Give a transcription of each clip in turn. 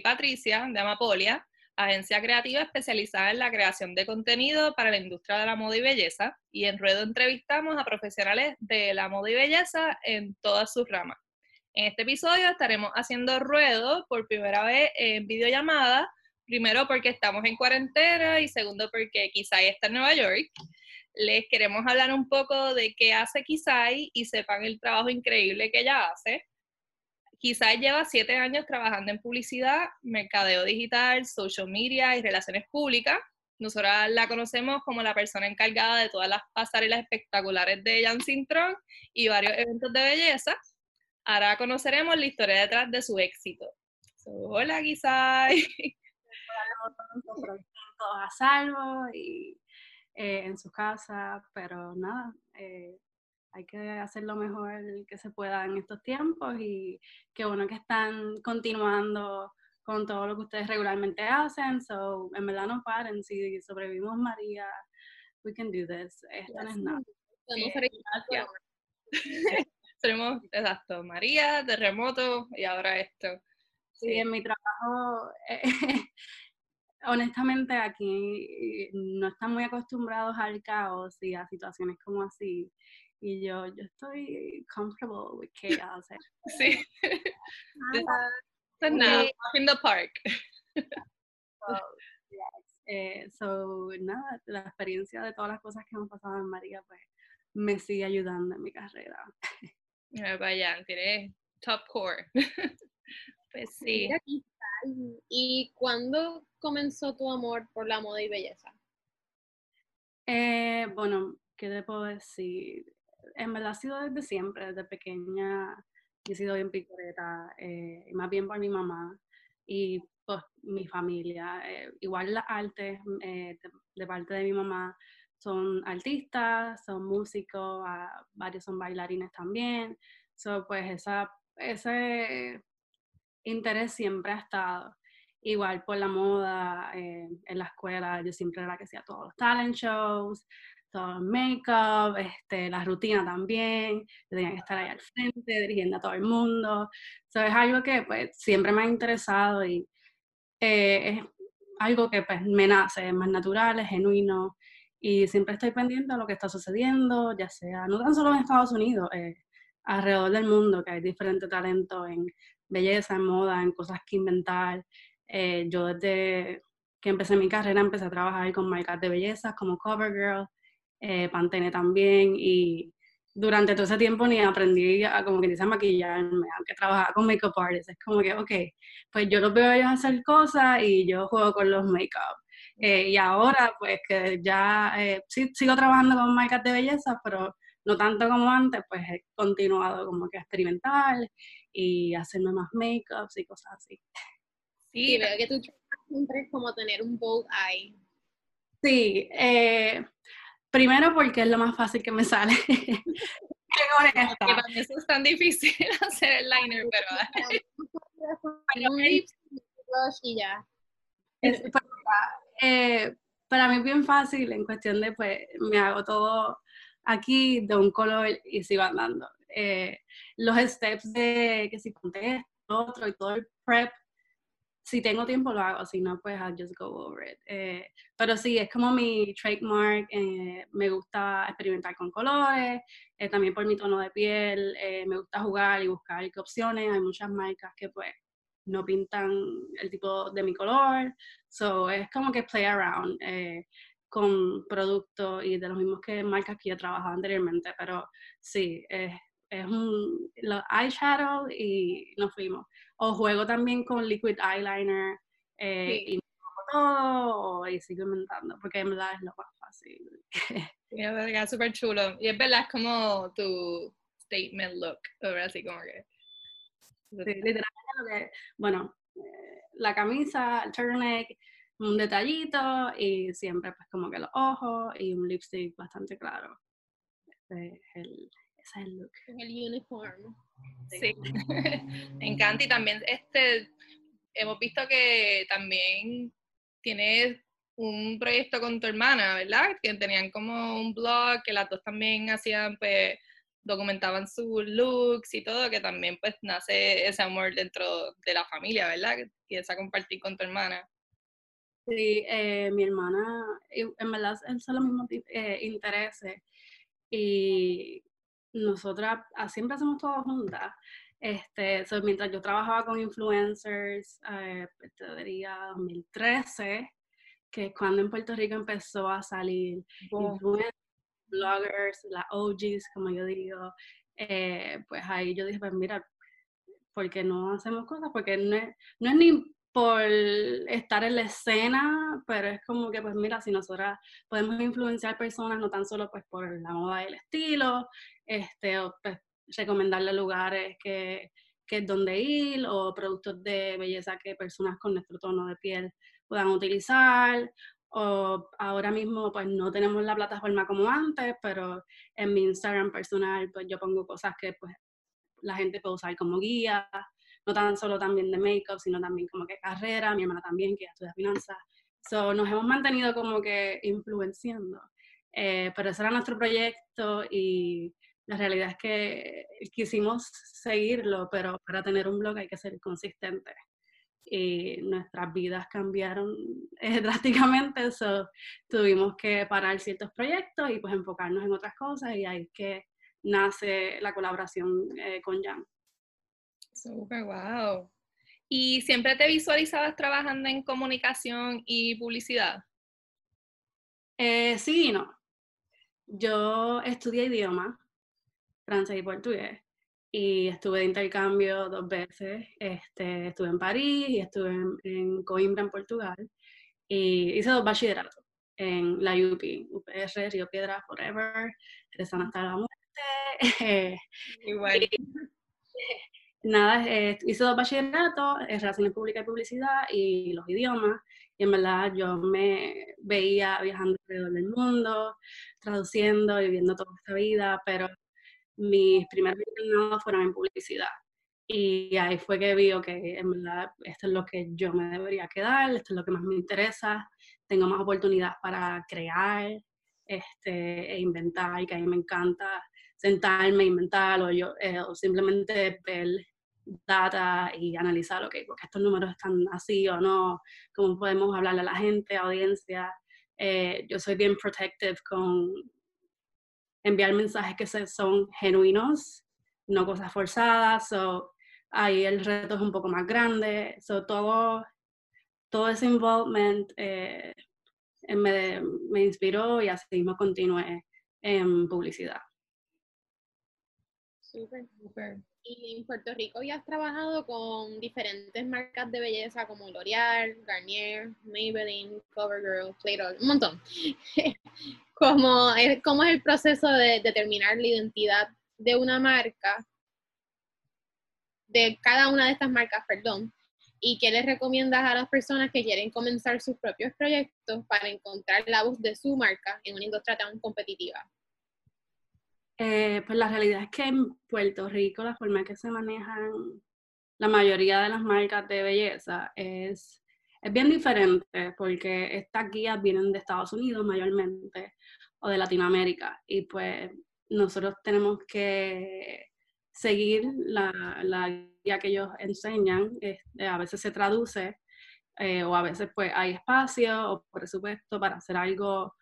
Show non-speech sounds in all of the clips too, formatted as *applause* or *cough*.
Patricia de Amapolia, agencia creativa especializada en la creación de contenido para la industria de la moda y belleza. Y en Ruedo entrevistamos a profesionales de la moda y belleza en todas sus ramas. En este episodio estaremos haciendo Ruedo por primera vez en videollamada, primero porque estamos en cuarentena y segundo porque Kisai está en Nueva York. Les queremos hablar un poco de qué hace Kisai y sepan el trabajo increíble que ella hace. Quizás lleva siete años trabajando en publicidad, mercadeo digital, social media y relaciones públicas. Nosotros la conocemos como la persona encargada de todas las pasarelas espectaculares de Jan Sintron y varios eventos de belleza. Ahora conoceremos la historia detrás de su éxito. hola, Gisay. Todos a salvo y eh, en su casa, pero nada, eh, hay que hacer lo mejor que se pueda en estos tiempos y qué bueno que están continuando con todo lo que ustedes regularmente hacen. So, en verdad no paren, si sobrevivimos María, we can do this. Esto no es nada. Tenemos, *laughs* exacto, María, terremoto y ahora esto. Sí, en mi trabajo, *laughs* honestamente aquí no están muy acostumbrados al caos y a situaciones como así. Y yo, yo estoy comfortable with chaos. *laughs* Eh. sí. *laughs* Ah, nada, in the park. so, eh, so, nada, la experiencia de todas las cosas que hemos pasado en María, pues me sigue ayudando en mi carrera. vaya, tiene top core. *laughs* pues sí. ¿Y cuándo comenzó tu amor por la moda y belleza? Eh, bueno, ¿qué te puedo decir? En verdad ha sido desde siempre, desde pequeña he sido bien picoreta, eh, más bien por mi mamá y pues mi familia. Eh, igual las artes eh, de, parte de mi mamá son artistas, son músicos, varios son bailarines también. So, pues esa, ese interés siempre ha estado. Igual por la moda, en la escuela, yo siempre era que hacía todos los talent shows, todo el make-up, este, la rutina también, tenía que estar ahí al frente, dirigiendo a todo el mundo. Eso es algo que pues siempre me ha interesado y eh, es algo que pues me nace, es más natural, es genuino y siempre estoy pendiente de lo que está sucediendo, ya sea, no tan solo en Estados Unidos, eh, alrededor del mundo, que hay diferentes talentos en belleza, en moda, en cosas que inventar. Eh, yo desde que empecé mi carrera empecé a trabajar con marcas de belleza como CoverGirl, eh, Pantene también, y durante todo ese tiempo ni aprendí a, como que dice, a maquillarme, aunque trabajaba con makeup artists, es como que, ok, pues yo los veo a ellos hacer cosas y yo juego con los makeup. Eh, y ahora, pues que ya eh, sí, sigo trabajando con marcas de belleza, pero no tanto como antes, pues he continuado como que a experimentar y hacerme más makeups y cosas así. Sí, veo que tú siempre es como tener un bold eye. Sí, eh, Primero porque es lo más fácil que me sale. *laughs* Qué honesta. Para mí eso es tan difícil *laughs* hacer el liner, pero... y ya. Eh, para mí es bien fácil en cuestión de, pues, me hago todo aquí de un color y sigo andando. Eh, los steps de que si conté otro y todo el prep si tengo tiempo lo hago, si no, pues I'll just go over it. Eh, pero sí, es como mi trademark, eh, me gusta experimentar con colores, eh, también por mi tono de piel, me gusta jugar y buscar qué opciones, hay muchas marcas que pues no pintan el tipo de mi color, so es como que play around con productos y de los mismos que marcas que yo he trabajado anteriormente, pero sí, es un los eyeshadow y nos fuimos o juego también con liquid eyeliner eh, y me todo y sigo inventando, porque en verdad es lo más fácil. *laughs* Sí, es verdad, súper chulo. Y es verdad, es como tu statement look, así como que... Sí, literalmente bueno, eh, la camisa, el turtleneck, un detallito y siempre pues como que los ojos y un lipstick bastante claro. Ese es el, ese es el look. El uniform. Sí, *laughs* me encanta y también este, hemos visto que también tienes un proyecto con tu hermana, ¿verdad? Que tenían como un blog, que las dos también hacían pues documentaban sus looks y todo, que también pues nace ese amor dentro de la familia, ¿verdad? Que esa compartir con tu hermana. Sí, eh, mi hermana, en verdad, él son los mismos eh, intereses y nosotras ah, siempre hacemos todo juntas. Este, mientras yo trabajaba con influencers, eh, te diría 2013, que es cuando en Puerto Rico empezó a salir influencers, bloggers, las OGs, como yo digo, eh, pues ahí yo dije, pues mira, ¿por qué no hacemos cosas? Porque no es, no es ni por estar en la escena, pero es como que, pues mira, si nosotras podemos influenciar personas, no tan solo pues por la moda y el estilo, este, pues recomendarle lugares que, que es donde ir, o productos de belleza que personas con nuestro tono de piel puedan utilizar, o ahora mismo pues no tenemos la plataforma como antes, pero en mi Instagram personal pues yo pongo cosas que pues la gente puede usar como guía, no tan solo también de make-up, sino también como que carrera, mi hermana también, que estudia finanzas. So, nos hemos mantenido como que influenciando. Eh, pero ese era nuestro proyecto y la realidad es que quisimos seguirlo, pero para tener un blog hay que ser consistente. Y nuestras vidas cambiaron *laughs* eh, drásticamente, so, tuvimos que parar ciertos proyectos y pues enfocarnos en otras cosas y ahí es que nace la colaboración eh, con Jan. Super, wow. ¿Y siempre te visualizabas trabajando en comunicación y publicidad? Eh, sí y no. Yo estudié idioma, francés y portugués, y estuve de intercambio dos veces. Este, estuve en París y estuve en, Coimbra, en Portugal, y hice dos bachilleratos en la UP, UPR, Río Piedra, Forever, rezan hasta la muerte. *laughs* Igual nada, eh, hice dos bachilleratos, en Relaciones Públicas y Publicidad y los idiomas. Y en verdad yo me veía viajando alrededor del mundo, traduciendo, viviendo toda esta vida, pero mis primeros internados fueron en publicidad. Y ahí fue que vi verdad esto es lo que yo me debería quedar, esto es lo que más me interesa, tengo más oportunidades para crear este, e inventar, y que a mí me encanta sentarme, inventar o, yo, eh, o simplemente ver data y analizar, ok, porque estos números están así o no, cómo podemos hablarle a la gente, audiencia. Eh, yo soy bien protective con enviar mensajes que son genuinos, no cosas forzadas, so, ahí el reto es un poco más grande, so, todo, todo ese involvement eh, me, me inspiró y así mismo continué en publicidad. Súper, súper. Y en Puerto Rico ya has trabajado con diferentes marcas de belleza como L'Oreal, Garnier, Maybelline, CoverGirl, Playboy, un montón. *laughs* ¿Cómo es, ¿Cómo es el proceso de determinar la identidad de una marca, de cada una de estas marcas, perdón? ¿Y qué les recomiendas a las personas que quieren comenzar sus propios proyectos para encontrar la voz de su marca en una industria tan competitiva? Eh, pues la realidad es que en Puerto Rico la forma en que se manejan la mayoría de las marcas de belleza es, es bien diferente porque estas guías vienen de Estados Unidos mayormente o de Latinoamérica y pues nosotros tenemos que seguir la, la guía que ellos enseñan, este, a veces se traduce eh, o a veces pues hay espacio o presupuesto para hacer algo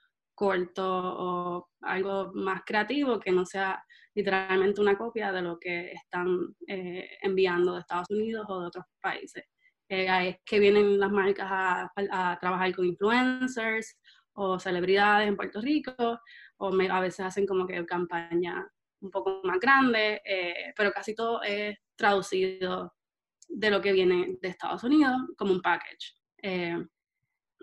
corto o algo más creativo que no sea literalmente una copia de lo que están eh, enviando de Estados Unidos o de otros países. Eh, es que vienen las marcas a, trabajar con influencers o celebridades en Puerto Rico, o a veces hacen como que campaña un poco más grande, eh, pero casi todo es traducido de lo que viene de Estados Unidos como un package.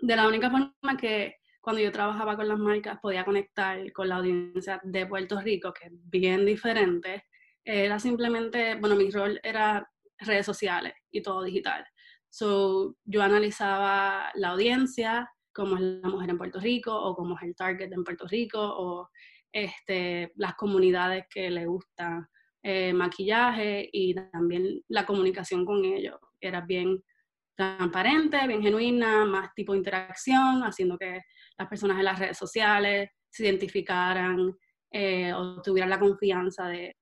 de la única forma que cuando yo trabajaba con las marcas podía conectar con la audiencia de Puerto Rico, que es bien diferente. Era simplemente, bueno, mi rol era redes sociales y todo digital. So, yo analizaba la audiencia, cómo es la mujer en Puerto Rico, o cómo es el target en Puerto Rico, o este, las comunidades que le gusta eh, maquillaje y también la comunicación con ellos. Era bien transparente, bien genuina, más tipo interacción, haciendo que las personas en las redes sociales se identificaran eh, o tuvieran la confianza de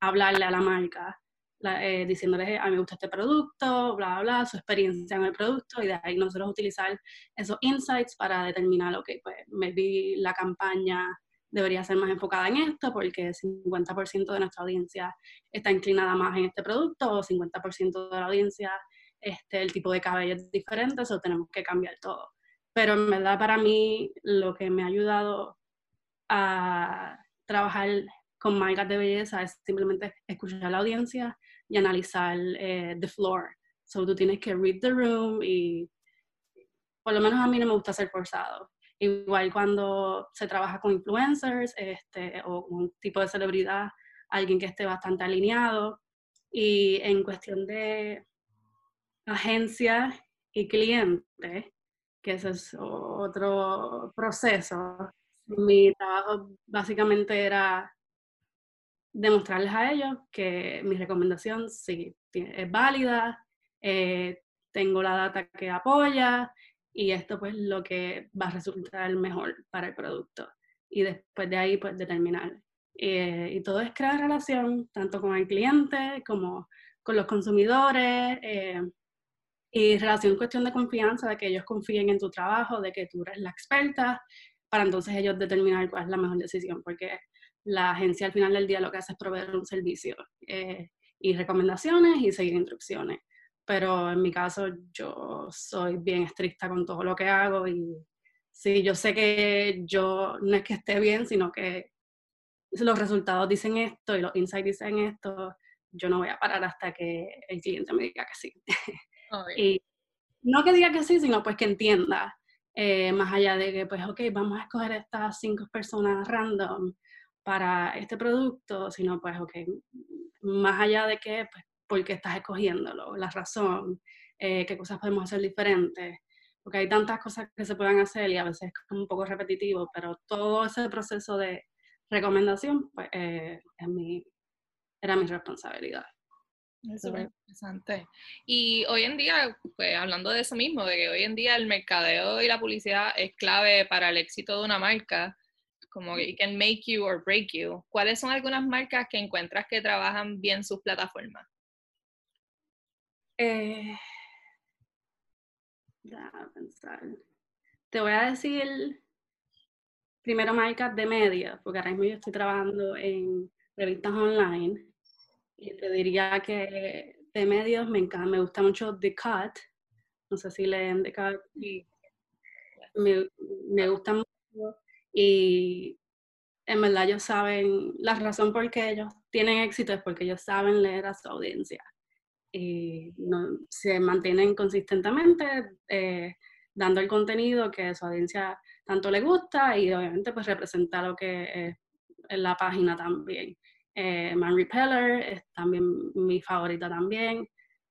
hablarle a la marca, eh, diciéndoles, a mí me gusta este producto, bla, bla, bla, su experiencia en el producto, y de ahí nosotros utilizar esos insights para determinar, ok, pues maybe la campaña debería ser más enfocada en esto porque 50% de nuestra audiencia está inclinada más en este producto o 50% de la audiencia este, el tipo de cabello es diferente, eso tenemos que cambiar todo. Pero en verdad para mí lo que me ha ayudado a trabajar con marcas de belleza es simplemente escuchar a la audiencia y analizar eh, the floor. So tú tienes que read the room y por lo menos a mí no me gusta ser forzado. Igual cuando se trabaja con influencers este, o un tipo de celebridad, alguien que esté bastante alineado. Y en cuestión de agencia y cliente, que ese es otro proceso, mi trabajo básicamente era demostrarles a ellos que mi recomendación sí es válida, eh, tengo la data que apoya, y esto pues lo que va a resultar mejor para el producto. Y después de ahí pues determinar. Eh, y todo es crear relación, tanto con el cliente como con los consumidores, eh, y relación cuestión de confianza, de que ellos confíen en tu trabajo, de que tú eres la experta, para entonces ellos determinar cuál es la mejor decisión, porque la agencia al final del día lo que hace es proveer un servicio eh, y recomendaciones y seguir instrucciones pero en mi caso yo soy bien estricta con todo lo que hago y sí, yo sé que yo no es que esté bien, sino que los resultados dicen esto y los insights dicen esto, yo no voy a parar hasta que el cliente me diga que sí. *laughs* y no que diga que sí, sino pues que entienda, eh, más allá de que pues ok, vamos a escoger estas cinco personas random para este producto, sino pues ok, más allá de que pues por qué estás escogiéndolo, la razón, eh, qué cosas podemos hacer diferentes, porque hay tantas cosas que se pueden hacer y a veces es un poco repetitivo, pero todo ese proceso de recomendación pues, eh, es era mi responsabilidad. Es súper interesante. Y hoy en día, pues hablando de eso mismo, de que hoy en día el mercadeo y la publicidad es clave para el éxito de una marca, como que can make you or break you. ¿Cuáles son algunas marcas que encuentras que trabajan bien sus plataformas? Eh, pensar. Te voy a decir primero marcas de media, porque ahora mismo yo estoy trabajando en revistas online y te diría que de medios me encanta, me gusta mucho The Cut, no sé si leen The Cut, me, me gusta mucho y en verdad ellos saben, la razón por qué ellos tienen éxito es porque ellos saben leer a su audiencia y se mantienen consistentemente eh, dando el contenido que a su audiencia tanto le gusta y obviamente pues representa lo que es la página también. Eh, Man Repeller es también mi favorita también.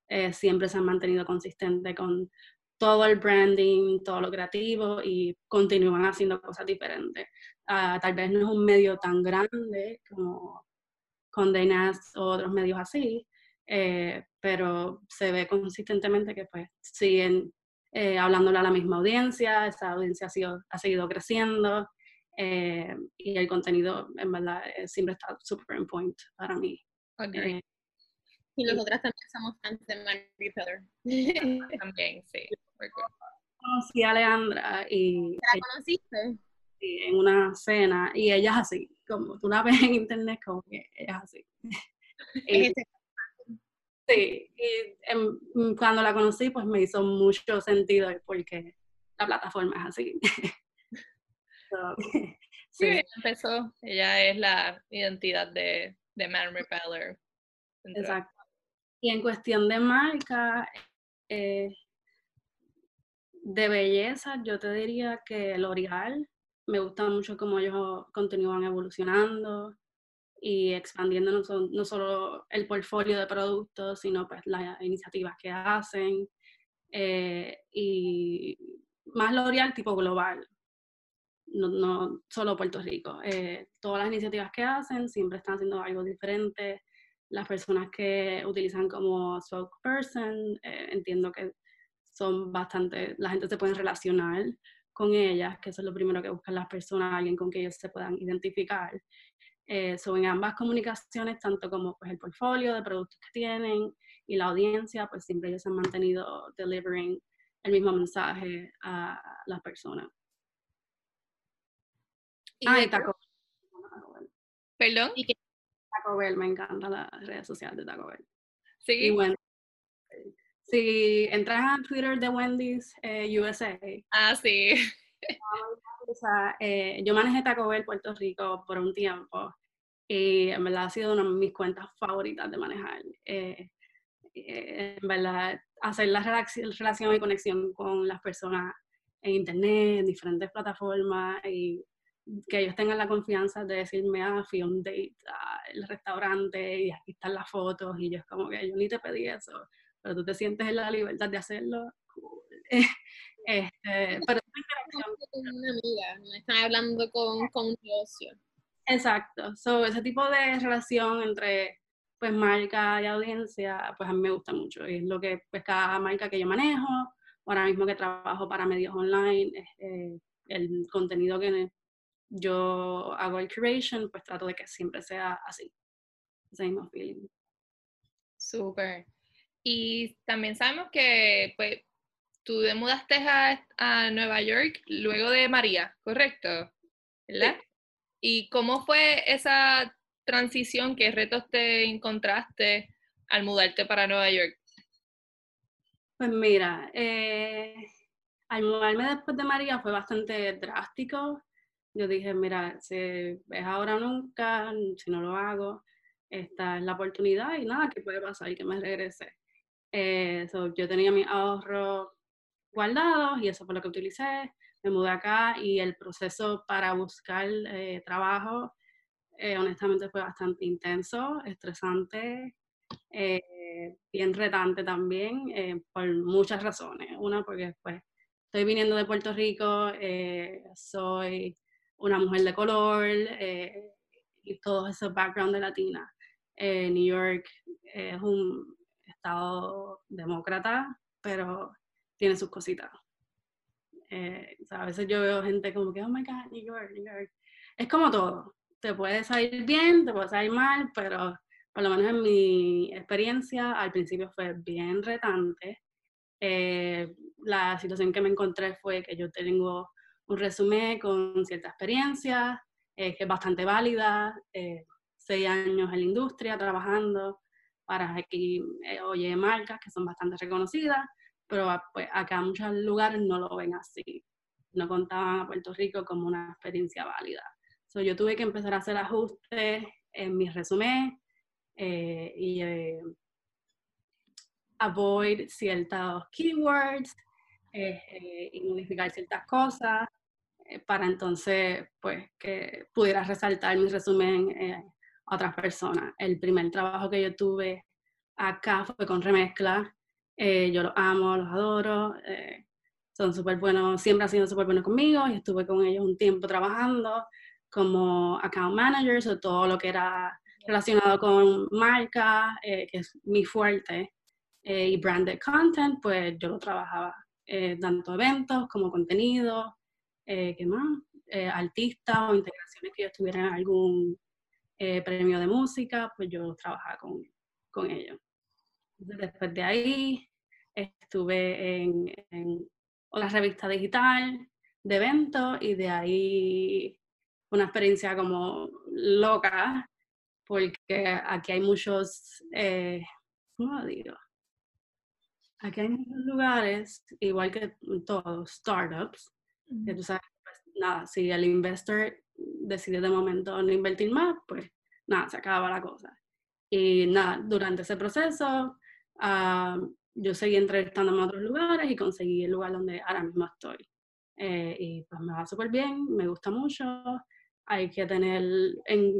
Eh, siempre se han mantenido consistentes con todo el branding, todo lo creativo y continúan haciendo cosas diferentes. Ah, tal vez no es un medio tan grande como Condé Nast o otros medios así, eh, pero se ve consistentemente que pues siguen eh, hablándole a la misma audiencia, esa audiencia ha, sido, ha seguido creciendo eh, y el contenido en verdad eh, siempre está super en point para mí. y nosotras también somos fans de Mandy Peller. *laughs* también, sí. Conocí a Leandra y... ¿La conociste? Sí, en una cena y ella es así, como tú la ves en internet, como que ella es así. *laughs* Sí, y mm, cuando la conocí, pues me hizo mucho sentido porque la plataforma es así. *laughs* *laughs* sí. empezó. Ella es la identidad de, de Man Repeller. Exacto. Y en cuestión de marca, eh, de belleza, yo te diría que L'Oreal, me gusta mucho cómo ellos continúan evolucionando y expandiendo no, solo el portfolio de productos, sino pues las iniciativas que hacen eh, y más L'Oreal tipo global, no, solo Puerto Rico. Eh, todas las iniciativas que hacen siempre están haciendo algo diferente. Las personas que utilizan como spokesperson, eh, entiendo que son bastante, la gente se puede relacionar con ellas, que eso es lo primero que buscan las personas, alguien con quien ellos se puedan identificar. Eh, en ambas comunicaciones, tanto como pues, el portfolio de productos que tienen y la audiencia, pues siempre ellos han mantenido delivering el mismo mensaje a las personas. ¿Y ah, Taco ¿Perdón? ¿Y Taco Bell, me encanta la red social de Taco Bell. Sí. Si entras a Twitter de Wendy's eh, USA. Ah, sí. *laughs* Eh, yo manejé Taco Bell Puerto Rico por un tiempo y en verdad ha sido una de mis cuentas favoritas de manejar. Eh, en verdad, hacer la relación y conexión con las personas en internet, en diferentes plataformas y que ellos tengan la confianza de decirme, ah, fui a un date al restaurante y aquí están las fotos y yo es como que yo ni te pedí eso pero tú te sientes en la libertad de hacerlo. *laughs* este, pero con una amiga, no están hablando con, con un negocio. Exacto, so, ese tipo de relación entre pues marca y audiencia, pues a mí me gusta mucho. Y es lo que pues cada marca que yo manejo, ahora mismo que trabajo para medios online, eh, el contenido que yo hago el curation, pues trato de que siempre sea así, ese mismo feeling. Súper. Y también sabemos que pues, tú te mudaste a, Nueva York luego de María, ¿correcto? ¿Verdad? ¿Y cómo fue esa transición? ¿Qué retos te encontraste al mudarte para Nueva York? Pues mira, eh, al mudarme después de María fue bastante drástico. Yo dije, mira, si es ahora o nunca, si no lo hago, esta es la oportunidad y nada, ¿qué puede pasar? Y que me regrese. Eh, yo tenía mis ahorros guardados y eso fue lo que utilicé. Me mudé acá y el proceso para buscar eh, trabajo, eh, honestamente, fue bastante intenso, estresante, bien retante también, por muchas razones. Una, porque pues, estoy viniendo de Puerto Rico, soy una mujer de color y todo ese background de latina. New York es un Estado demócrata, pero tiene sus cositas. Eh, a veces yo veo gente como que, oh my God, New York, New York. Es como todo. Te puede salir bien, te puede salir mal, pero por lo menos en mi experiencia, al principio fue bien retante. Eh, la situación que me encontré fue que yo tengo un resumen con cierta experiencia, eh, que es bastante válida, seis años en la industria trabajando, para aquí, eh, oye, marcas que son bastante reconocidas, pero pues, acá muchos lugares no lo ven así. No contaban a Puerto Rico como una experiencia válida. So, yo tuve que empezar a hacer ajustes en mi resumen eh, y eh, avoid ciertos keywords y modificar ciertas cosas para entonces pues que pudiera resaltar mi resumen otras personas. El primer trabajo que yo tuve acá fue con remezcla. Eh, yo los amo, los adoro. Eh, son súper buenos, siempre han sido súper buenos conmigo y estuve con ellos un tiempo trabajando como account manager o todo lo que era relacionado con marca, eh, que es mi fuerte, y branded content, pues yo lo trabajaba, tanto eventos como contenido, ¿qué más? artistas o integraciones que yo estuviera en algún eh, premio de música, pues yo trabajaba con, con ellos. después de ahí estuve en, en una revista digital de eventos y de ahí una experiencia como loca, porque aquí hay muchos, eh, ¿cómo lo digo? Aquí hay muchos lugares, igual que todos, startups, que tú sabes, pues, nada, si el investor decide de momento no invertir más, pues nada, se acaba la cosa. Y nada, durante ese proceso ah, yo seguí entrevistándome a otros lugares y conseguí el lugar donde ahora mismo estoy. Eh, y pues me va súper bien, me gusta mucho. Hay que tener en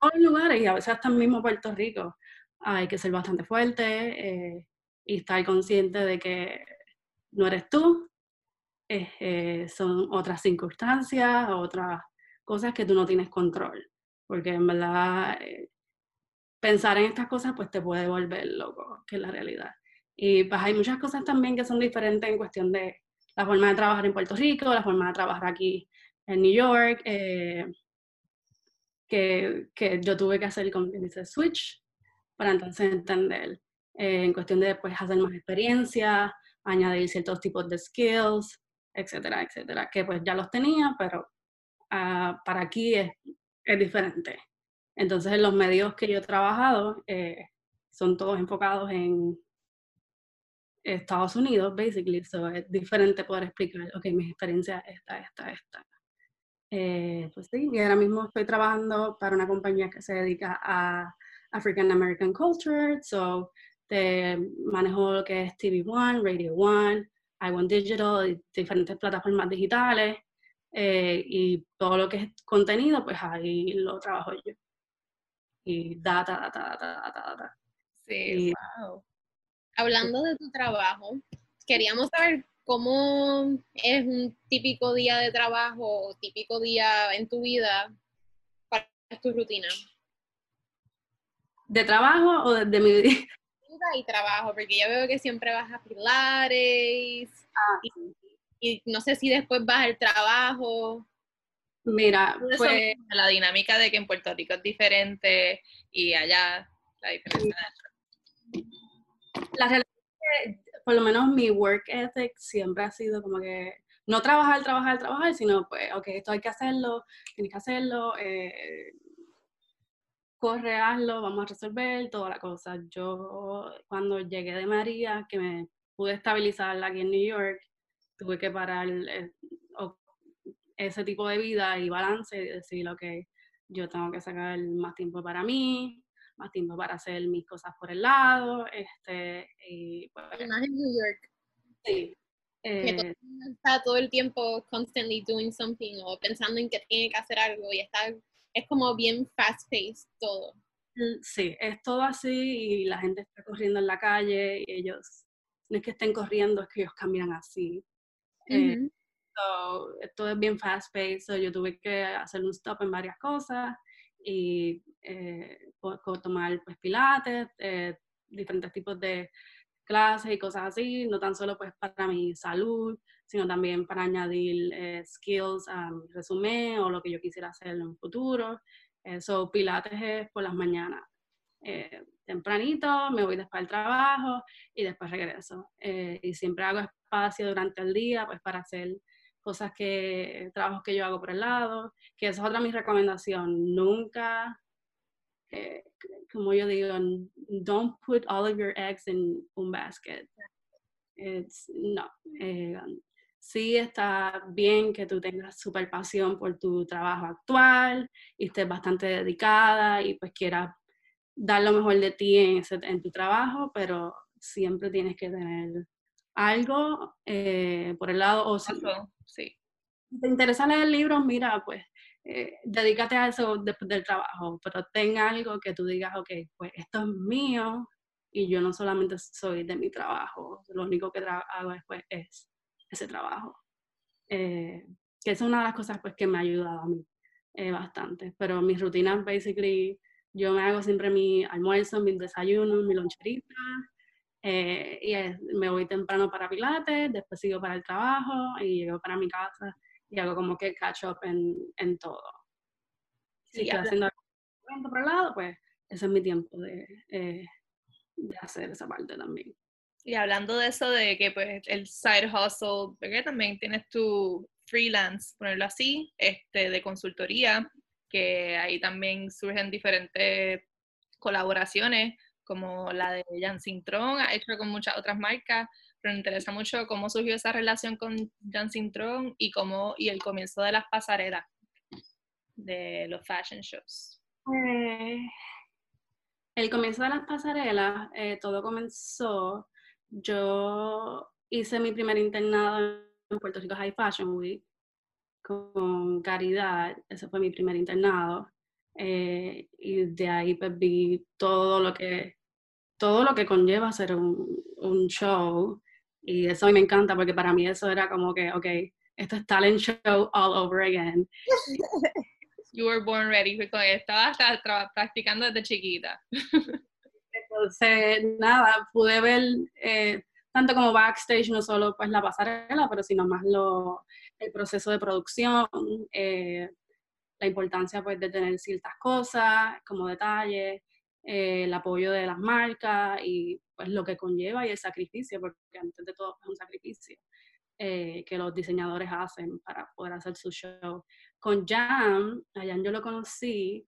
todos los lugares y a veces hasta en mismo Puerto Rico, hay que ser bastante fuerte eh, y estar consciente de que no eres tú, eh, son otras circunstancias, otras cosas que tú no tienes control, porque en verdad eh, pensar en estas cosas pues te puede volver loco, que es la realidad. Y pues hay muchas cosas también que son diferentes en cuestión de la forma de trabajar en Puerto Rico, la forma de trabajar aquí en New York, eh, que, que, yo tuve que hacer, como dice, switch para entonces entender eh, en cuestión de pues, hacer más experiencia, añadir ciertos tipos de skills, etcétera, etcétera, que pues ya los tenía, pero uh, para aquí es, es, diferente. Entonces, en los medios que yo he trabajado eh, son todos enfocados en Estados Unidos, basically, so es diferente poder explicar, ok, mis experiencias esta, esta, esta. Eh, pues sí, y ahora mismo estoy trabajando para una compañía que se dedica a African American Culture, so te manejo lo que es TV One, Radio One, iOne Digital, diferentes plataformas digitales, eh, y todo lo que es contenido, pues ahí lo trabajo yo. Y data, data, data, data, data. Sí, wow. Hablando de tu trabajo, queríamos saber cómo es un típico día de trabajo o típico día en tu vida para tu rutina. ¿De trabajo o de, mi vida? Y trabajo, porque yo veo que siempre vas a pilares. Ah, y no sé si después vas al trabajo. Mira, pues la dinámica de que en Puerto Rico es diferente y allá la diferencia. La realidad es que, por lo menos mi work ethic siempre ha sido como que no trabajar, trabajar, trabajar, sino pues, ok, esto hay que hacerlo, tienes que hacerlo, eh, corre, hazlo, vamos a resolver, toda la cosa. Yo cuando llegué de María, que me pude estabilizar aquí en New York, tuve que parar eh, ese tipo de vida y balance y decir, ok, yo tengo que sacar más tiempo para mí, más tiempo para hacer mis cosas por el lado, este, y pues, Además en New York. Sí. Eh, está todo el tiempo constantly doing something o pensando en que tiene que hacer algo y está, es como bien fast paced todo. Sí, es todo así y la gente está corriendo en la calle y ellos, no es que estén corriendo, es que ellos caminan así. Eh, todo es bien fast paced, yo tuve que hacer un stop en varias cosas y eh, tomar pues pilates, eh, diferentes tipos de clases y cosas así, no tan solo pues para mi salud, sino también para añadir eh, skills a mi resumen o lo que yo quisiera hacer en un futuro. Eso, pilates es por las mañanas. tempranito, me voy después al trabajo y después regreso. y siempre hago espacio durante el día pues para hacer cosas que, trabajos que yo hago por el lado, que esa es otra mi recomendación, nunca, eh, como yo digo, don't put all of your eggs in un basket. It's, no. Eh, sí está bien que tú tengas super pasión por tu trabajo actual y estés bastante dedicada y pues quieras dar lo mejor de ti en, en tu trabajo, pero siempre tienes que tener algo eh, por el lado o si sí. te interesa leer libros, mira, pues eh, dedícate a eso después del trabajo, pero ten algo que tú digas, ok, pues esto es mío y yo no solamente soy de mi trabajo, lo único que hago después es ese trabajo. Eh, que es una de las cosas pues que me ha ayudado a mí bastante, pero mis rutinas, basically, yo me hago siempre mi almuerzo, mi desayuno, mi loncherita, eh, y me voy temprano para Pilates, después sigo para el trabajo y llego para mi casa y hago como que catch up en, en todo. Si estoy haciendo algo por el lado, pues ese es mi tiempo de, eh, de hacer esa parte también. Y hablando de eso, de que pues el side hustle, porque también tienes tu freelance, ponerlo así, este, de consultoría, que ahí también surgen diferentes colaboraciones como la de Jan ha hecho con muchas otras marcas, pero me interesa mucho cómo surgió esa relación con Jan Sintron y cómo y el comienzo de las pasarelas de los fashion shows. Eh, el comienzo de las pasarelas, eh, todo comenzó, yo hice mi primer internado en Puerto Rico High Fashion Week con Caridad, ese fue mi primer internado. Eh, y de ahí pues vi todo lo que todo lo que conlleva hacer un, un show y eso a mí me encanta porque para mí eso era como que, ok, esto es talent show all over again. *laughs* You were born ready, estabas practicando desde chiquita. *laughs* Entonces, nada, pude ver eh, tanto como backstage, no solo pues la pasarela, pero sino más lo, el proceso de producción, eh, la importancia pues de tener ciertas cosas como detalles, eh, el apoyo de las marcas y pues lo que conlleva y el sacrificio, porque antes de todo es un sacrificio que los diseñadores hacen para poder hacer su show. Con Jam, a Jan yo lo conocí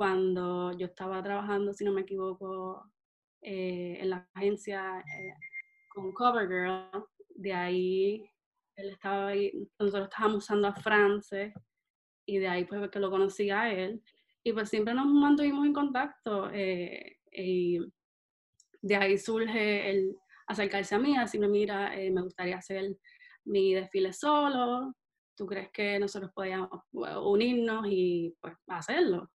cuando yo estaba trabajando, si no me equivoco, eh, en la agencia con CoverGirl. De ahí, él estaba ahí, nosotros estábamos usando a France y de ahí pues que lo conocí a él y pues siempre nos mantuvimos en contacto eh, y de ahí surge el acercarse a mí, decirme, mira, eh, me gustaría hacer mi desfile solo, ¿tú crees que nosotros podíamos unirnos y pues hacerlo?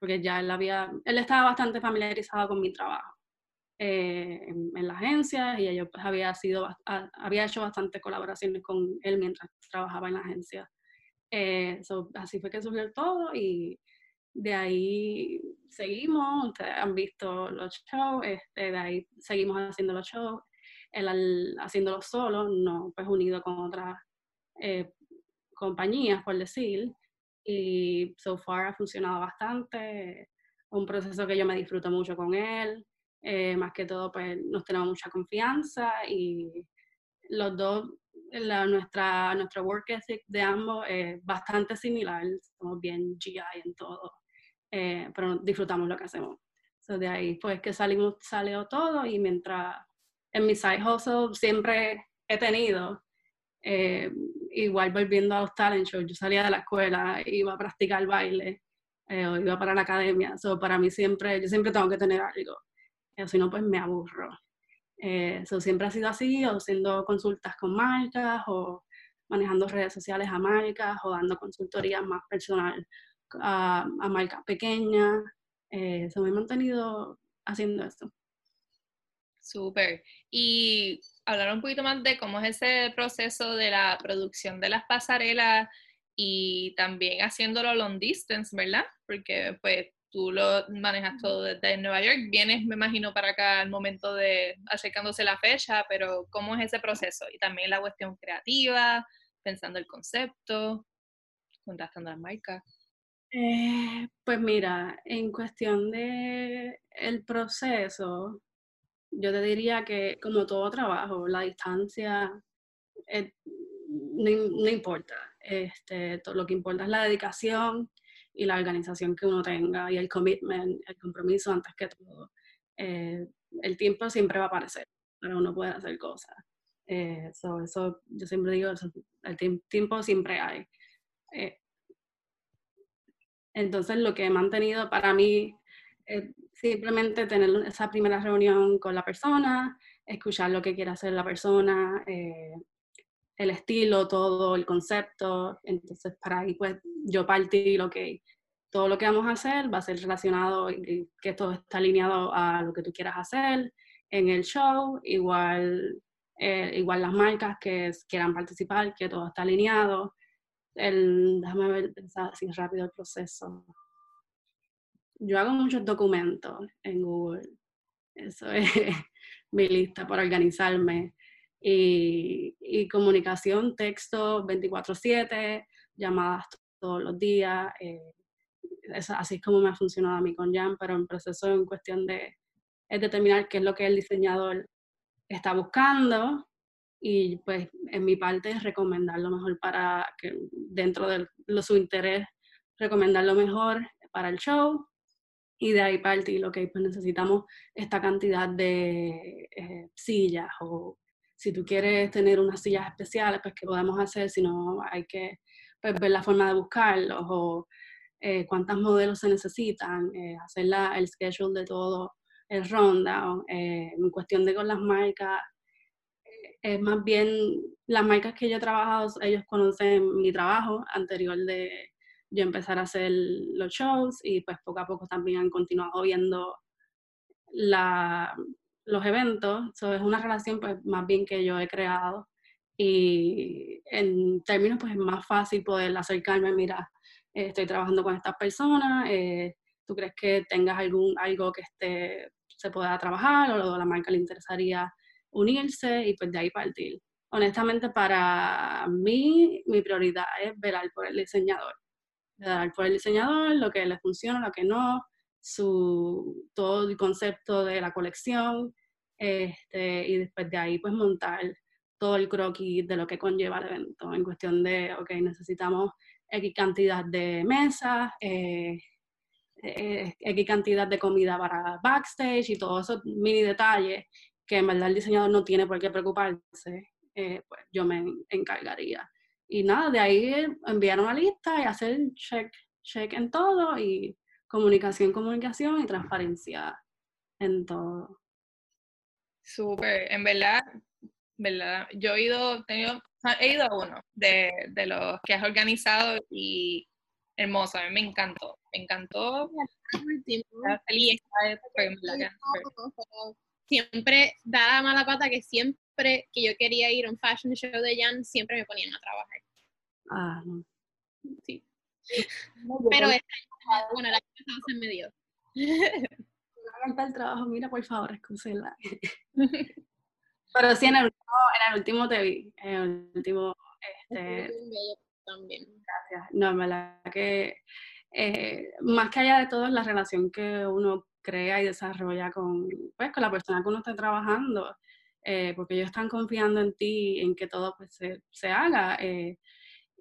Porque ya él había, él estaba bastante familiarizado con mi trabajo eh, en, la agencia y yo pues había sido, había hecho bastantes colaboraciones con él mientras trabajaba en la agencia. así fue que surgió todo y de ahí seguimos, ustedes han visto los shows, este, de ahí seguimos haciendo los shows, él haciéndolo solo, no pues unido con otras eh, compañías, por decir, y so far ha funcionado bastante, un proceso que yo me disfruto mucho con él, eh, más que todo pues nos tenemos mucha confianza y los dos, la, nuestra, nuestro work ethic de ambos es bastante similar, somos bien GI en todo. Eh, pero disfrutamos lo que hacemos. So, de ahí pues que salimos, salió todo y mientras en mi side hustle siempre he tenido, eh, igual volviendo a los talent shows, yo salía de la escuela, iba a practicar baile eh, o iba para la academia, so, para mí siempre, yo siempre tengo que tener algo, si no pues me aburro. eso siempre ha sido así, o haciendo consultas con marcas, o manejando redes sociales a marcas, o dando consultorías más personal a, a marcas pequeñas. Eh, se me he mantenido haciendo esto. Súper. Y hablar un poquito más de cómo es ese proceso de la producción de las pasarelas y también haciéndolo long distance, ¿verdad? Porque pues tú lo manejas todo desde Nueva York, vienes, me imagino, para acá al momento de acercándose la fecha, pero ¿cómo es ese proceso? Y también la cuestión creativa, pensando el concepto, contactando a las marcas. Eh, pues mira, en cuestión de el proceso, yo te diría que como todo trabajo, la distancia eh, no, importa. Este, lo que importa es la dedicación y la organización que uno tenga y el commitment, el compromiso antes que todo. Eh, el tiempo siempre va a aparecer, pero uno puede hacer cosas. eso, yo siempre digo, el tiempo siempre hay. Entonces, lo que he mantenido para mí es simplemente tener esa primera reunión con la persona, escuchar lo que quiere hacer la persona, eh, el estilo, todo, el concepto. Entonces, para ahí, pues, yo partí lo que todo lo que vamos a hacer va a ser relacionado y que todo está alineado a lo que tú quieras hacer en el show, igual, eh, igual las marcas que quieran participar, que todo está alineado el, déjame ver, pensar así rápido el proceso. Yo hago muchos documentos en Google. Eso es *laughs* mi lista para organizarme. Y, y comunicación, texto 24/7, llamadas todos los días. Eh, así es como me ha funcionado a mí con Jan, pero el proceso en cuestión de es determinar qué es lo que el diseñador está buscando y pues en mi parte es recomendar lo mejor para que dentro de su interés, recomendar lo mejor para el show y de ahí partir lo que pues necesitamos esta cantidad de eh, sillas o si tú quieres tener unas sillas especiales, pues qué podemos hacer, si no hay que pues, ver la forma de buscarlos o eh, cuántos modelos se necesitan, eh, hacer la, el schedule de todo el rundown, en cuestión de con las marcas, es más bien las marcas que yo he trabajado, ellos conocen mi trabajo anterior de yo empezar a hacer los shows y pues poco a poco también han continuado viendo la, los eventos. So, es una relación pues más bien que yo he creado y en términos pues es más fácil poder acercarme, mira, eh, estoy trabajando con estas personas, eh, ¿tú crees que tengas algún, algo que esté, se pueda trabajar o a la marca le interesaría unirse y pues de ahí partir. Honestamente, para mí, mi prioridad es velar por el diseñador. Velar por el diseñador, lo que le funciona, lo que no, su, todo el concepto de la colección, este, y después de ahí pues montar todo el croquis de lo que conlleva el evento, en cuestión de, ok, necesitamos X cantidad de mesas, eh, eh, X cantidad de comida para backstage y todos esos mini detalles que en verdad el diseñador no tiene por qué preocuparse, eh, pues yo me encargaría. Y nada, de ahí enviar una lista y hacer check, check en todo y comunicación, comunicación y transparencia en todo. Súper, en verdad, verdad, yo he ido, tenido, he ido a uno de, de los que has organizado y hermoso, a mí me encantó, me encantó. Siempre da la mala pata que siempre que yo quería ir a un fashion show de Jan, siempre me ponían a trabajar. Ah, Sí. Pero bueno, la cosa se me dio. el trabajo, mira, por favor, excúsela. *laughs* Pero sí, en el, último, en el último te vi, en el último, este... También. Gracias. No, en verdad que eh, más que allá de todo, la relación que uno crea y desarrolla con, pues, con la persona que uno está trabajando, eh, porque ellos están confiando en ti, en que todo pues, se, se haga. Eh,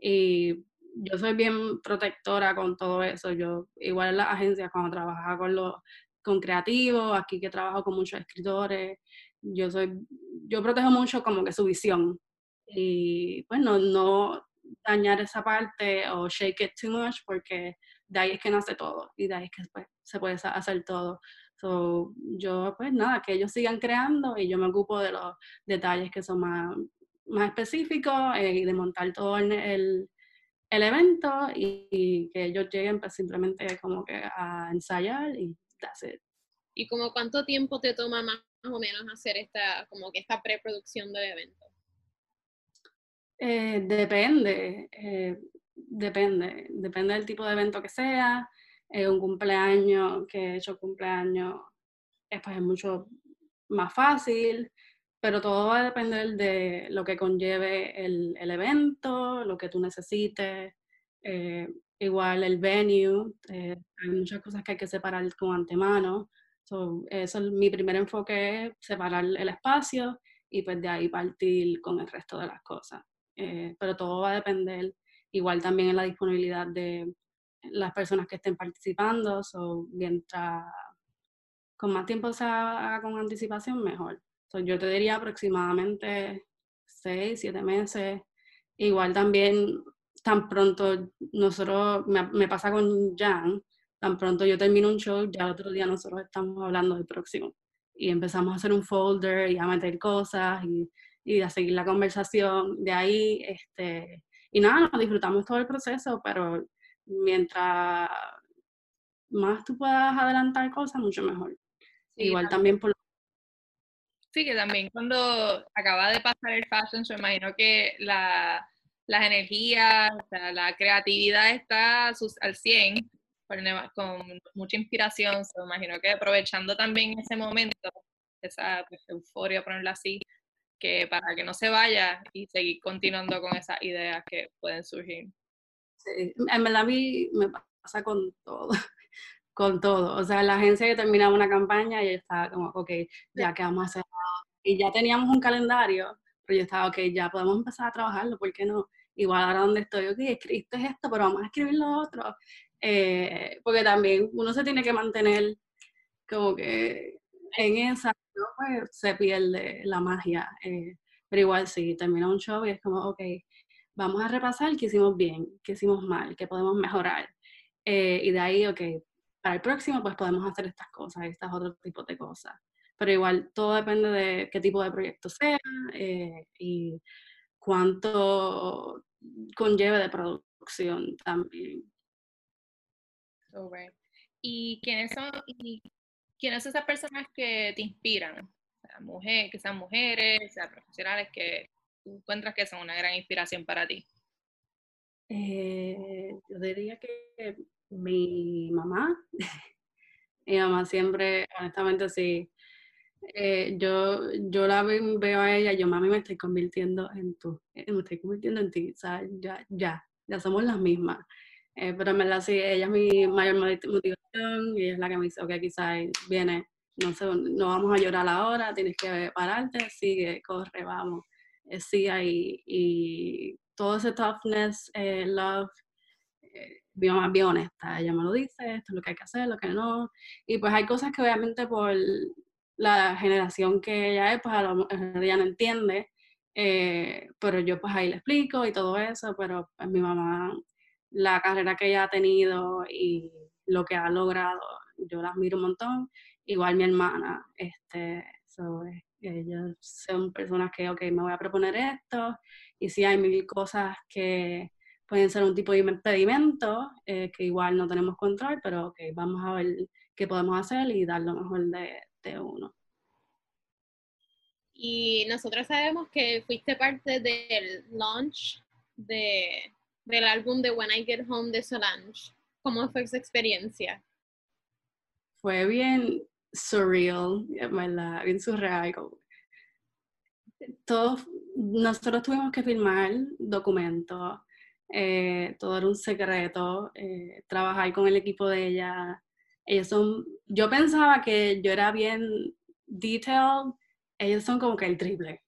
y yo soy bien protectora con todo eso. Yo, igual en las agencias, cuando trabajaba con los con creativos, aquí que trabajo con muchos escritores, yo soy, yo protejo mucho como que su visión. Y bueno, no dañar esa parte o shake it too much porque de ahí es que nace todo y de ahí es que pues, se puede hacer todo. So, yo pues nada, que ellos sigan creando y yo me ocupo de los detalles que son más, más específicos eh, y de montar todo el, el, evento y, que ellos lleguen pues simplemente como que a ensayar y that's it. ¿Y como cuánto tiempo te toma más, o menos hacer esta, como que esta preproducción del evento? Eh, depende, eh, depende, depende del tipo de evento que sea. Eh, un cumpleaños, que he hecho cumpleaños, pues es mucho más fácil, pero todo va a depender de lo que conlleve el, el evento, lo que tú necesites, igual el venue, hay muchas cosas que hay que separar con antemano. eso es mi primer enfoque es separar el espacio y pues de ahí partir con el resto de las cosas. Eh, pero todo va a depender igual también en la disponibilidad de las personas que estén participando, o mientras con más tiempo se haga con anticipación, mejor. Yo te diría aproximadamente seis, siete meses. Igual también, tan pronto nosotros, me, me, pasa con Jan, tan pronto yo termino un show, ya el otro día nosotros estamos hablando del próximo. Y empezamos a hacer un folder y a meter cosas y y a seguir la conversación de ahí. Este, y nada, nos disfrutamos todo el proceso, pero mientras más tú puedas adelantar cosas, mucho mejor. Igual también por... Sí, que también cuando acaba de pasar el fashion show, imagino que la, las energías, la creatividad está al 100, con mucha inspiración, me imagino que aprovechando también ese momento, esa pues, euforia, ponerlo así, que para que no se vaya y seguir continuando con esas ideas que pueden surgir. Sí, en verdad a mí me pasa con todo, con todo. O sea, la agencia que terminaba una campaña y estaba como, ok, ya que vamos a hacer. Y ya teníamos un calendario, pero yo estaba, ok, ya podemos empezar a trabajarlo, ¿por qué no? Igual ahora donde estoy, ok, escribiste esto, pero vamos a escribir lo otro. Eh, porque también uno se tiene que mantener como que en esa pues se pierde la magia. Eh, pero igual sí, termina un show y es como, ok, vamos a repasar qué hicimos bien, qué hicimos mal, qué podemos mejorar. Eh, y de ahí, ok, para el próximo pues podemos hacer estas cosas, estas otros tipos de cosas. Pero igual todo depende de qué tipo de proyecto sea eh, y cuánto conlleve de producción también. ¿Y quiénes son, ¿quiénes son esas personas que te inspiran? mujer, que sean mujeres, profesionales, que tú encuentras que son una gran inspiración para ti. Eh, yo diría que mi mamá, *laughs* mi mamá siempre, honestamente, sí, Eh, yo, yo la veo a ella, yo mami me estoy convirtiendo en tú, eh, me estoy convirtiendo en ti, o sea, ya, ya, ya somos las mismas. Eh, pero en verdad sí, ella es mi mayor motivación y es la que me dice, ok, quizás viene, no sé, no vamos a llorar ahora, tienes que pararte, sigue, corre, vamos, sigue ahí. Y todo ese toughness, love, bien, bien honesta, ella me lo dice, esto es lo que hay que hacer, lo que no. Y pues hay cosas que obviamente por la generación que ella es, pues a lo mejor ella no entiende, eh, pero yo pues ahí le explico y todo eso, pero pues mi mamá, la carrera que ella ha tenido y lo que ha logrado, yo la admiro un montón, igual mi hermana, este, so, ellos son personas que, ok, me voy a proponer esto, y si hay mil cosas que pueden ser un tipo de impedimento, eh, que igual no tenemos control, pero ok, vamos a ver qué podemos hacer y dar lo mejor de, uno. Y nosotros sabemos que fuiste parte del launch de, del álbum de When I Get Home de Solange. ¿Cómo fue esa experiencia? Fue bien surreal, ¿verdad? Bien surreal. Todos, nosotros tuvimos que filmar documentos, eh, todo era un secreto, eh, trabajar con el equipo de ella, ellos son, yo pensaba que yo era bien detailed, ellos son como que el triple.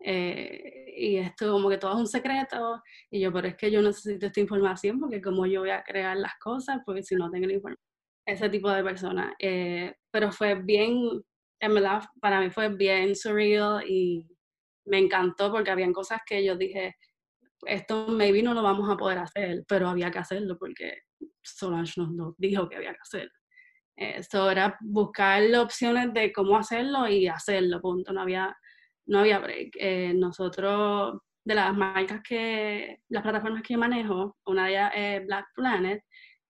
Eh, y esto como que todo es un secreto, y yo, pero es que yo necesito esta información porque como yo voy a crear las cosas, porque si no tengo la información, ese tipo de persona. Eh, pero fue bien, en verdad, para mí fue bien surreal y me encantó porque habían cosas que yo dije, esto maybe no lo vamos a poder hacer, pero había que hacerlo porque Solange nos dijo que había que hacerlo. Esto era buscar opciones de cómo hacerlo y hacerlo, punto. No había, no había break. Eh, nosotros, de las marcas que, las plataformas que manejo, una de ellas es Black Planet,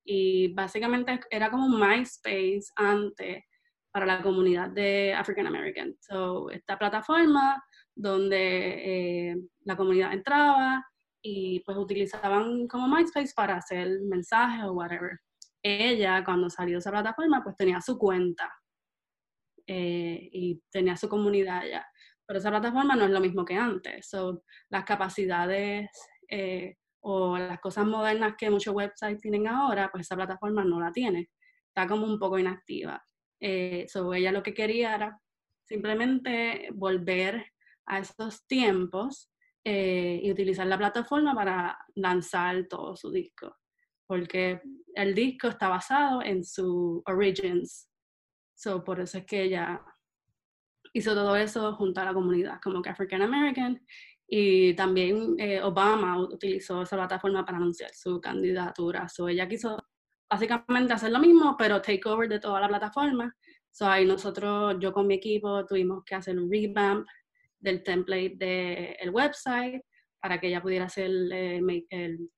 y básicamente era como un MySpace antes para la comunidad de African American. So, esta plataforma donde eh, la comunidad entraba y pues utilizaban como MySpace para hacer mensajes o whatever ella cuando salió de esa plataforma pues tenía su cuenta eh, y tenía su comunidad ya. Pero esa plataforma no es lo mismo que antes. So, las capacidades eh, o las cosas modernas que muchos websites tienen ahora, pues esa plataforma no la tiene. Está como un poco inactiva. Eh, so, ella lo que quería era simplemente volver a esos tiempos y utilizar la plataforma para lanzar todo su disco porque el disco está basado en su origins. So, por eso es que ella hizo todo eso junto a la comunidad como que African American y también eh, Obama utilizó esa plataforma para anunciar su candidatura. So, ella quiso básicamente hacer lo mismo, pero take over de toda la plataforma. So, ahí nosotros, yo con mi equipo, tuvimos que hacer un revamp del template del website para que ella pudiera hacer eh, el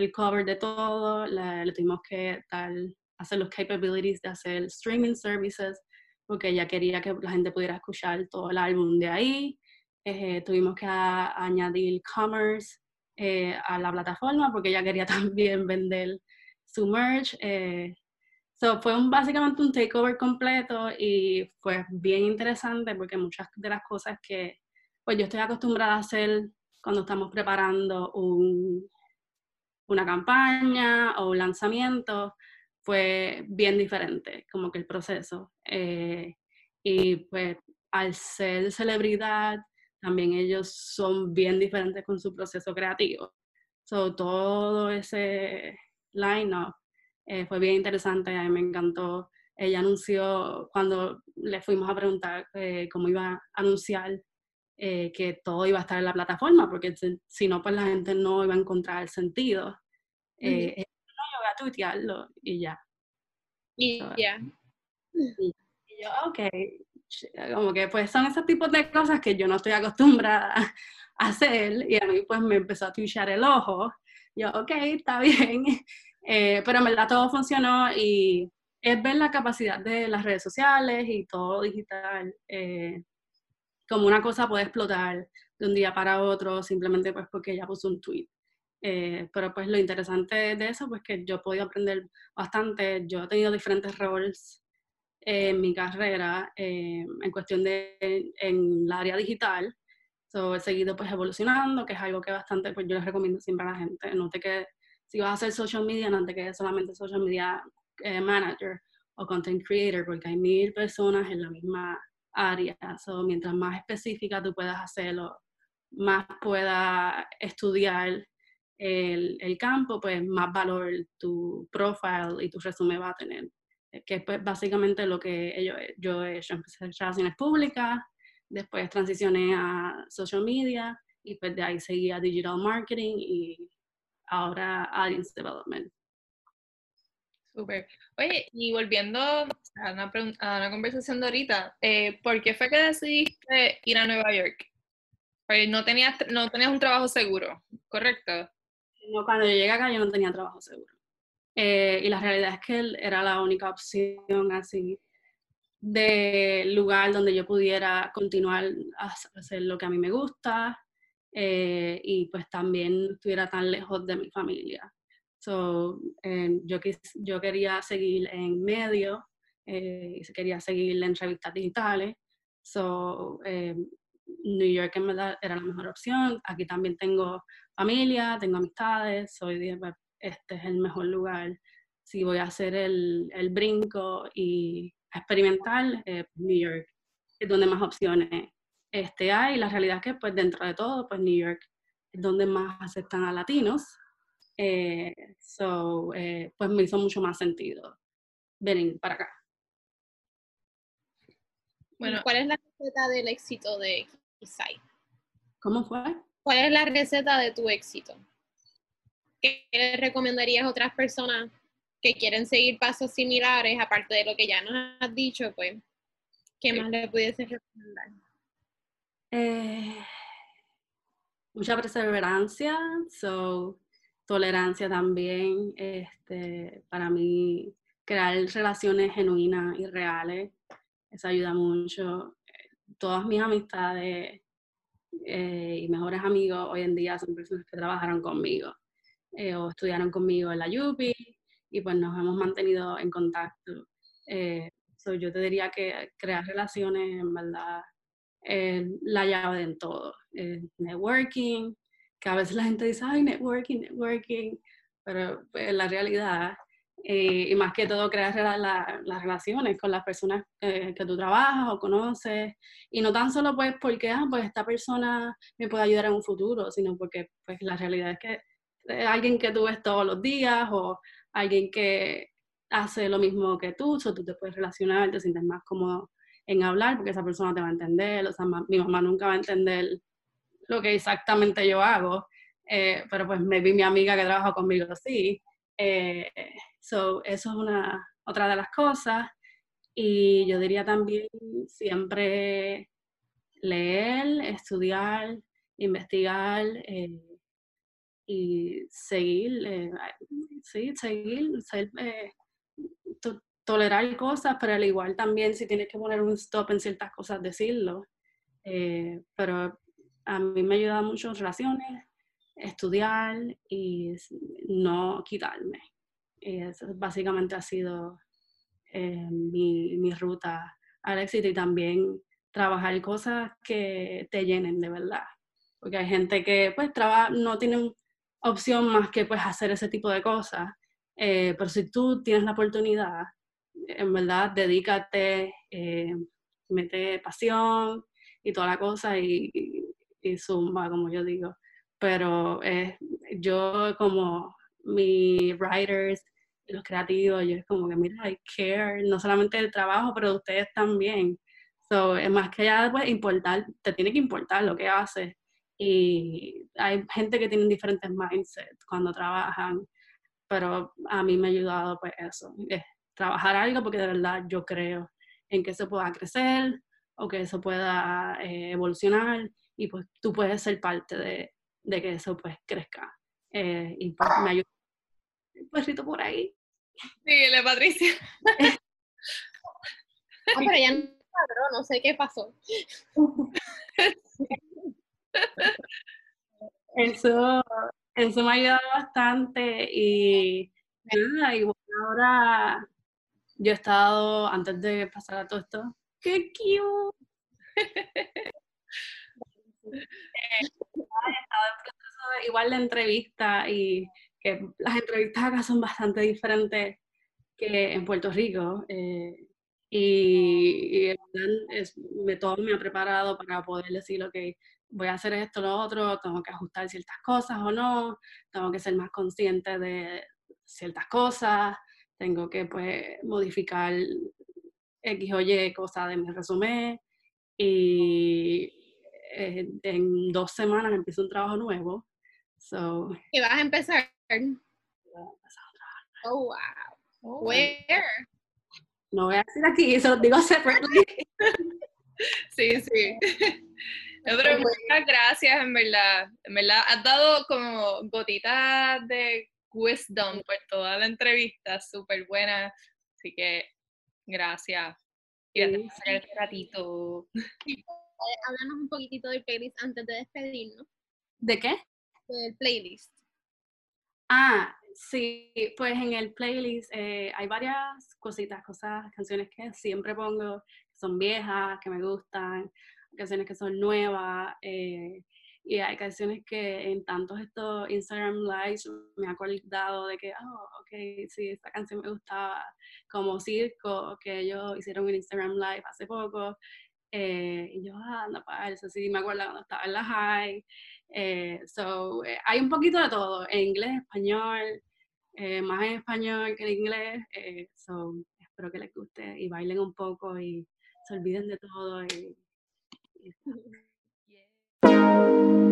el cover de todo, le, tuvimos que dar, hacer los capabilities de hacer streaming services, porque ella quería que la gente pudiera escuchar todo el álbum de ahí. Eh, tuvimos que añadir commerce eh, a la plataforma, porque ella quería *laughs* también vender su merch. Eh, so fue un, básicamente un takeover completo y fue bien interesante porque muchas de las cosas que pues yo estoy acostumbrada a hacer cuando estamos preparando un, una campaña o un lanzamiento, fue bien diferente, como que el proceso. Eh, y pues al ser celebridad, también ellos son bien diferentes con su proceso creativo. So, todo ese line-up eh, fue bien interesante, a mí me encantó. Ella anunció, cuando le fuimos a preguntar eh, cómo iba a anunciar eh, que todo iba a estar en la plataforma, porque si no, pues la gente no iba a encontrar el sentido. Eh, no, yo voy a tuitearlo y ya. Y ya. Y, yo, ok, como que pues son esos tipos de cosas que yo no estoy acostumbrada a hacer y a mí pues me empezó a tuitear el ojo. Yo, ok, está bien. *laughs* Eh, pero en verdad todo funcionó y es ver la capacidad de las redes sociales y todo digital como una cosa puede explotar de un día para otro simplemente pues porque ella puso un tweet. Eh, pero pues lo interesante de eso pues que yo he podido aprender bastante, yo he tenido diferentes roles en mi carrera eh, en cuestión de en la área digital. So, he seguido pues evolucionando, que es algo que bastante, pues yo les recomiendo siempre a la gente. No te que si vas a hacer social media, no te quedes solamente social media eh, manager o content creator, porque hay mil personas en la misma área. So, mientras más específica tú puedas hacerlo, más pueda estudiar el, el, campo, pues más valor tu profile y tu resumen va a tener. Eh, que es pues, básicamente lo que yo, yo he hecho. Empecé relaciones públicas, después transicioné a social media y pues de ahí seguí a digital marketing y ahora audience development. Oye, y volviendo a una, conversación de ahorita, eh, ¿por qué fue que decidiste ir a Nueva York? No tenías, no tenías un trabajo seguro, ¿correcto? No, cuando yo llegué acá yo no tenía trabajo seguro. Eh, y la realidad es que era la única opción así de lugar donde yo pudiera continuar a hacer lo que a mí me gusta eh, y pues también estuviera tan lejos de mi familia. So, eh, yo, yo quería seguir en medio, eh, quería seguir en revistas digitales. So, New York en verdad era la mejor opción. Aquí también tengo familia, tengo amistades, soy pues, este es el mejor lugar. Si voy a hacer el, el brinco y experimentar, eh, New York es donde más opciones este, hay. La realidad es que pues dentro de todo, pues New York es donde más aceptan a latinos. Eh, so, eh, pues me hizo mucho más sentido venir para acá. Bueno, ¿cuál es la receta del éxito de Kisai? ¿Cómo fue? ¿Cuál es la receta de tu éxito? ¿Qué le recomendarías a otras personas que quieren seguir pasos similares, aparte de lo que ya nos has dicho, pues, ¿qué más le pudiese recomendar? Eh, mucha perseverancia, so, tolerancia también, este, para mí, crear relaciones genuinas y reales, eso ayuda mucho. Todas mis amistades eh, y mejores amigos hoy en día son personas que trabajaron conmigo eh, o estudiaron conmigo en la UPI y pues nos hemos mantenido en contacto. Eh, yo te diría que crear relaciones en verdad es la llave en todo. networking, que a veces la gente dice, ay, networking, networking, pero pues, la realidad, eh, y más que todo crear las relaciones con las personas que, que, tú trabajas o conoces, y no tan solo pues porque, ah, pues esta persona me puede ayudar en un futuro, sino porque pues la realidad es que es alguien que tú ves todos los días o alguien que hace lo mismo que tú, o tú te puedes relacionar, te sientes más cómodo en hablar porque esa persona te va a entender, o sea, mi mamá nunca va a entender lo que exactamente yo hago, eh, pero pues me vi mi amiga que trabaja conmigo sí. Eh, so, eso es una, otra de las cosas. Y yo diría también siempre leer, estudiar, investigar, eh, y seguir, eh, sí, seguir, eh, tolerar cosas, pero al igual también si tienes que poner un stop en ciertas cosas, decirlo. Pero a mí me ayuda mucho relaciones, estudiar y no quitarme. Eso básicamente ha sido mi, mi ruta al éxito y también trabajar cosas que te llenen de verdad. Porque hay gente que pues trabaja, no tiene opción más que pues hacer ese tipo de cosas. Eh, pero si tú tienes la oportunidad, en verdad, dedícate, eh, mete pasión y toda la cosa y, zumba, como yo digo. Pero eh, yo como mis writers, los creativos, yo es como que, mira, I care, no solamente del trabajo, pero de ustedes también. So, más que ya pues, importar, te tiene que importar lo que haces y hay gente que tiene diferentes mindsets cuando trabajan, pero a mí me ha ayudado pues eso, es trabajar algo porque de verdad yo creo en que eso pueda crecer o que eso pueda eh, evolucionar y pues tú puedes ser parte de, de que eso pues crezca. Eh, y pues me ayuda un perrito por ahí. Síguele, Patricia. *laughs* ah, pero ya no, no sé qué pasó. Eso, eso me ha ayudado bastante y, y ahora yo he estado, antes de pasar a todo esto, ¡qué cute! *laughs* igual de entrevista y que las entrevistas acá son bastante diferentes que en Puerto Rico. Eh, y, y es, me, todo me ha preparado para poder decir, ok, voy a hacer esto, lo otro, tengo que ajustar ciertas cosas o no, tengo que ser más consciente de ciertas cosas, tengo que pues modificar X o Y cosas de mi resumen y eh, en dos semanas empiezo un trabajo nuevo. So, ¿Y vas a empezar? Oh, wow. Oh, Where? No voy a decir aquí, eso lo digo separately. *laughs* sí, sí. *laughs* pero muchas gracias, en verdad. En verdad, has dado como gotitas de wisdom por toda la entrevista, súper buena. Así que gracias. Y sí. el ratito. Háblanos un poquitito del playlist antes de despedirnos. ¿De qué? Del playlist. Ah, sí, pues en el playlist eh, hay varias cositas, cosas, canciones que siempre pongo, que son viejas, que me gustan, canciones que son nuevas, eh, y hay canciones que en tantos estos Instagram Lives me ha acordado de que, oh, ok, sí, esta canción me gustaba, como Circo, que ellos hicieron un Instagram Live hace poco, eh, y yo, ah, anda para eso, sí, me acuerdo cuando estaba en la high, eh, so, eh, hay un poquito de todo, en inglés, español, eh, más en español que en inglés. so, espero que les guste y bailen un poco y se olviden de todo. Y thank you